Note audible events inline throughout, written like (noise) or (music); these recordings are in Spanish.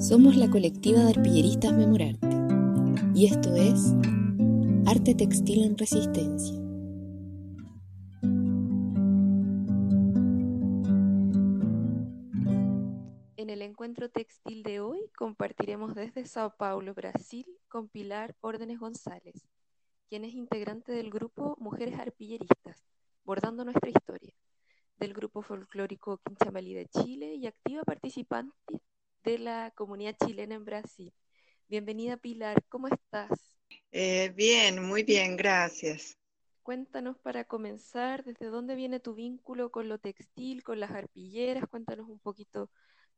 Somos la colectiva de arpilleristas Memorarte y esto es Arte Textil en Resistencia. En el encuentro textil de hoy compartiremos desde Sao Paulo, Brasil, con Pilar Órdenes González, quien es integrante del grupo Mujeres Arpilleristas, bordando nuestra historia, del grupo folclórico Quinchamalí de Chile y activa participante de la comunidad chilena en Brasil. Bienvenida Pilar, ¿cómo estás? Eh, bien, muy bien, gracias. Cuéntanos para comenzar, ¿desde dónde viene tu vínculo con lo textil, con las arpilleras? Cuéntanos un poquito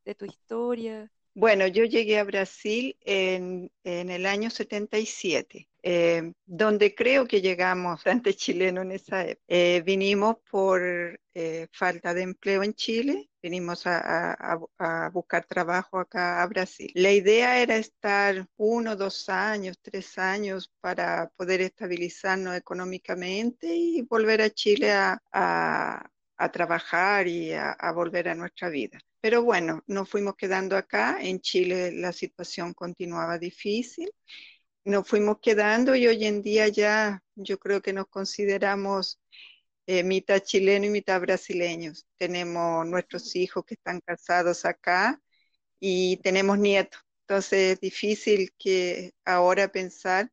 de tu historia. Bueno, yo llegué a Brasil en, el año 77, eh, donde creo que llegamos, bastante chileno en esa época. Eh, vinimos por eh, falta de empleo en Chile, vinimos a, buscar trabajo acá a Brasil. La idea era estar uno, dos años, tres años para poder estabilizarnos económicamente y volver a Chile a, trabajar y a volver a nuestra vida. Pero bueno, nos fuimos quedando acá. En Chile la situación continuaba difícil. Nos fuimos quedando y hoy en día ya yo creo que nos consideramos eh, mitad chileno y mitad brasileños. Tenemos nuestros hijos que están casados acá y tenemos nietos. Entonces es difícil que ahora pensar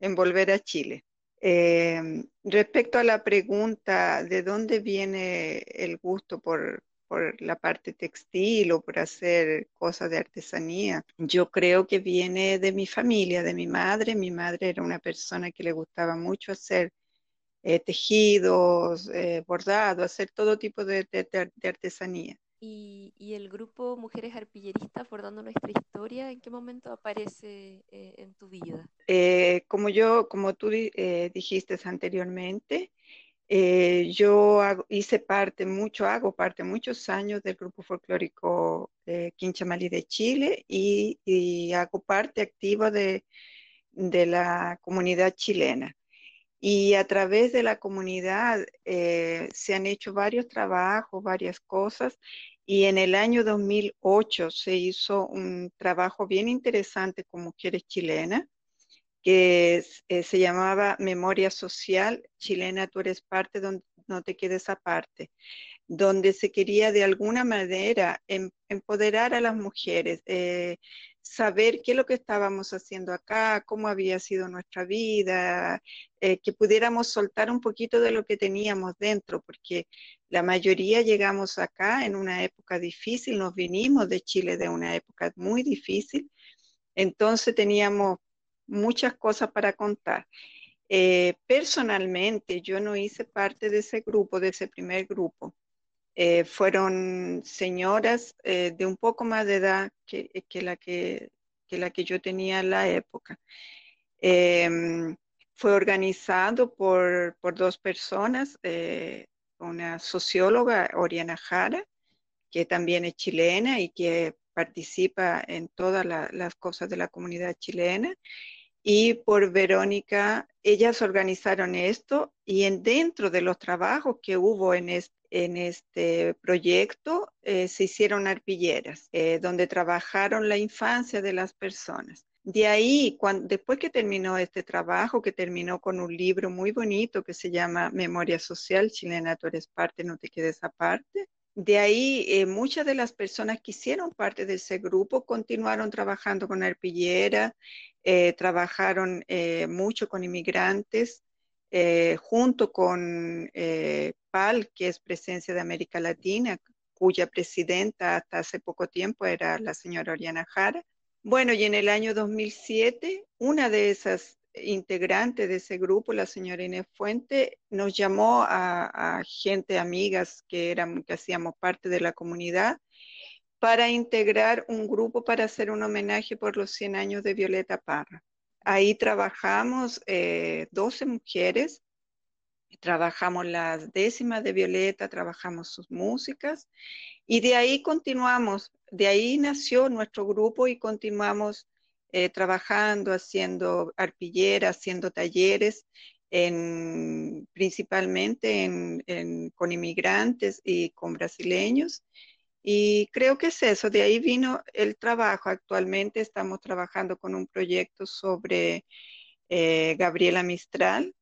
en volver a Chile. Eh, respecto a la pregunta de dónde viene el gusto por, por la parte textil o por hacer cosas de artesanía. Yo creo que viene de mi familia, de mi madre. Mi madre era una persona que le gustaba mucho hacer eh, tejidos, eh, bordados, hacer todo tipo de, artesanía. ¿Y, el grupo Mujeres Arpilleristas Bordando Nuestra Historia, en qué momento aparece eh, en tu vida? como yo, como tú dijiste anteriormente, eh, yo hice parte mucho, hago parte muchos años del grupo folclórico de Quinchamalí de Chile y, hago parte activa de, la comunidad chilena. Y a través de la comunidad eh, se han hecho varios trabajos, varias cosas. Y en el año 2008 se hizo un trabajo bien interesante con mujeres chilenas que eh, se llamaba Memoria Social Chilena, tú eres parte, donde no te quedes aparte, donde se quería de alguna manera em, empoderar a las mujeres, eh, saber qué es lo que estábamos haciendo acá, cómo había sido nuestra vida, eh, que pudiéramos soltar un poquito de lo que teníamos dentro, porque la mayoría llegamos acá en una época difícil, nos vinimos de Chile de una época muy difícil, entonces teníamos muchas cosas para contar. Eh, personalmente, yo no hice parte de ese grupo, de ese primer grupo. Eh, fueron señoras eh, de un poco más de edad que, la, que, la que yo tenía en la época. Em, fue organizado por, dos personas, una socióloga, Oriana Jara, que también es chilena y que participa en todas las cosas de la comunidad chilena, y por Verónica, ellas organizaron esto y en, dentro de los trabajos que hubo en este, proyecto eh, se hicieron arpilleras, eh, donde trabajaron la infancia de las personas. De ahí, cuando, después que terminó este trabajo, que terminó con un libro muy bonito que se llama Memoria Social Chilena, tú eres parte, no te quedes aparte, de ahí, eh, muchas de las personas que hicieron parte de ese grupo continuaron trabajando con arpillera, trabajaron mucho con inmigrantes, junto con PAL, que es Presencia de América Latina, cuya presidenta hasta hace poco tiempo era la señora Oriana Jara. Bueno, y en el año 2007, una de esas integrante de ese grupo, la señora Inés Fuente, nos llamó a, gente, amigas que, eran, que hacíamos parte de la comunidad, para integrar un grupo para hacer un homenaje por los 100 años de Violeta Parra. Ahí trabajamos 12 eh, mujeres, trabajamos las décimas de Violeta, trabajamos sus músicas y de ahí continuamos, de ahí nació nuestro grupo y continuamos eh, trabajando, haciendo arpilleras, haciendo talleres, principalmente con inmigrantes y con brasileños. Y creo que es eso, de ahí vino el trabajo. Actualmente estamos trabajando con un proyecto sobre eh, Gabriela Mistral,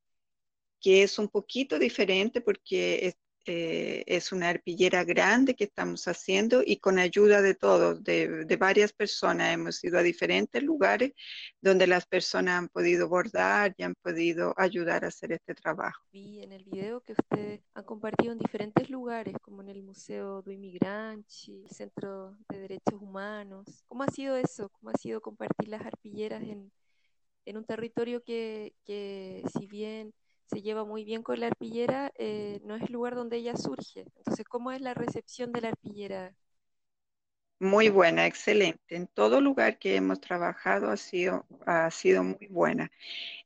que es un poquito diferente porque eh, es una arpillera grande que estamos haciendo y con ayuda de todos, de, varias personas. Hemos ido a diferentes lugares donde las personas han podido bordar y han podido ayudar a hacer este trabajo. Vi en el video que ustedes han compartido en diferentes lugares, como en el Museo do Inmigrante, el Centro de Derechos Humanos. ¿Cómo ha sido eso? ¿Cómo ha sido compartir las arpilleras en, un territorio que, que si bien se lleva muy bien con la arpillera, eh, no es el lugar donde ella surge. Entonces, ¿cómo es la recepción de la arpillera? Muy buena, excelente. En todo lugar que hemos trabajado ha sido, ha sido muy buena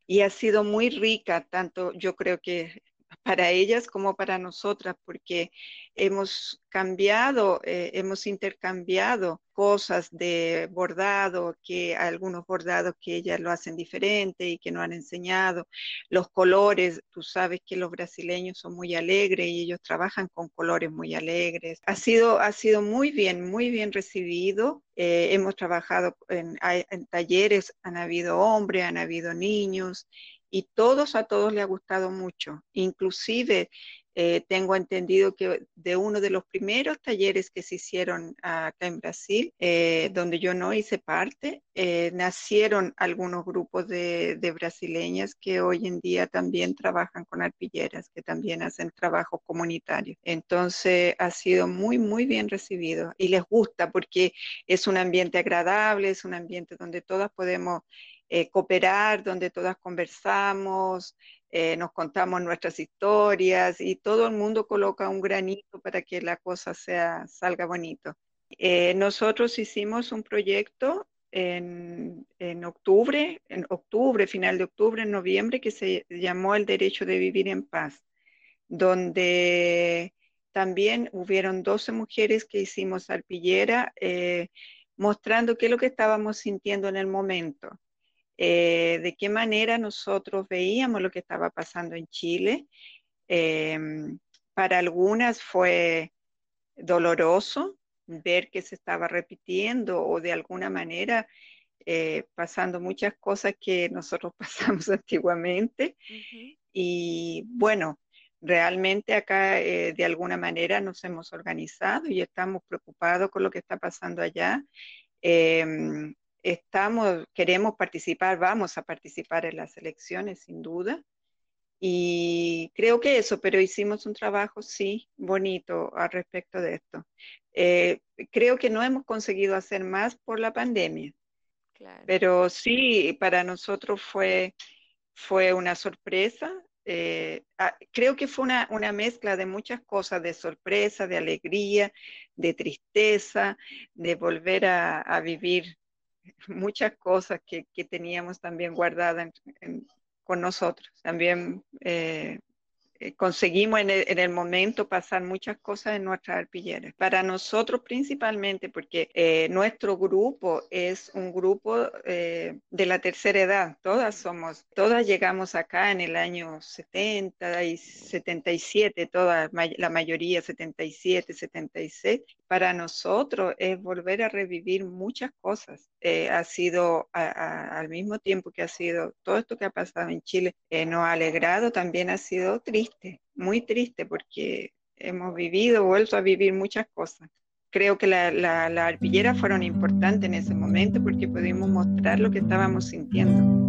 y ha sido muy rica, tanto yo creo que para ellas como para nosotras, porque hemos cambiado, eh, hemos intercambiado cosas de bordado, que algunos bordados que ellas lo hacen diferente y que no han enseñado, los colores, tú sabes que los brasileños son muy alegres y ellos trabajan con colores muy alegres. Ha sido, ha sido muy bien, muy bien recibido. Eh, hemos trabajado en, en talleres, han habido hombres, han habido niños y todos a todos le ha gustado mucho. Inclusive eh, tengo entendido que de uno de los primeros talleres que se hicieron acá en Brasil, eh, donde yo no hice parte, eh, nacieron algunos grupos de, de, brasileñas que hoy en día también trabajan con arpilleras, que también hacen trabajo comunitario. Entonces ha sido muy, muy bien recibido y les gusta porque es un ambiente agradable, es un ambiente donde todas podemos eh, cooperar, donde todas conversamos, eh, nos contamos nuestras historias y todo el mundo coloca un granito para que la cosa sea, salga bonito. Eh, nosotros hicimos un proyecto en, en, octubre, en octubre, final de octubre, en noviembre, que se llamó El Derecho de Vivir en Paz, donde también hubieron 12 mujeres que hicimos arpillera, mostrando qué es lo que estábamos sintiendo en el momento. Eh, de qué manera nosotros veíamos lo que estaba pasando en Chile. Em, para algunas fue doloroso ver que se estaba repitiendo o de alguna manera eh, pasando muchas cosas que nosotros (laughs) pasamos antiguamente. Y bueno, realmente acá eh, de alguna manera nos hemos organizado y estamos preocupados con lo que está pasando allá. Em, estamos, queremos participar, vamos a participar en las elecciones sin duda. Y creo que eso, pero hicimos un trabajo, sí, bonito al respecto de esto. Eh, creo que no hemos conseguido hacer más por la pandemia, pero sí, para nosotros fue, fue una sorpresa. Eh, ah, creo que fue una, una, mezcla de muchas cosas, de sorpresa, de alegría, de tristeza, de volver a, a vivir muchas cosas que, que teníamos también guardadas con nosotros. También eh, eh, conseguimos en el, momento pasar muchas cosas en nuestras arpilleras. Para nosotros principalmente, porque eh, nuestro grupo es un grupo de la tercera edad, todas somos, todas llegamos acá en el año 70 y 77, todas, la mayoría 77, 76. Para nosotros es volver a revivir muchas cosas. Ha sido al mismo tiempo que ha sido todo esto que ha pasado en Chile, nos ha alegrado, también ha sido triste muy triste porque hemos vivido, vuelto a vivir muchas cosas. Creo que las la, la arpilleras fueron importantes en ese momento porque pudimos mostrar lo que estábamos sintiendo.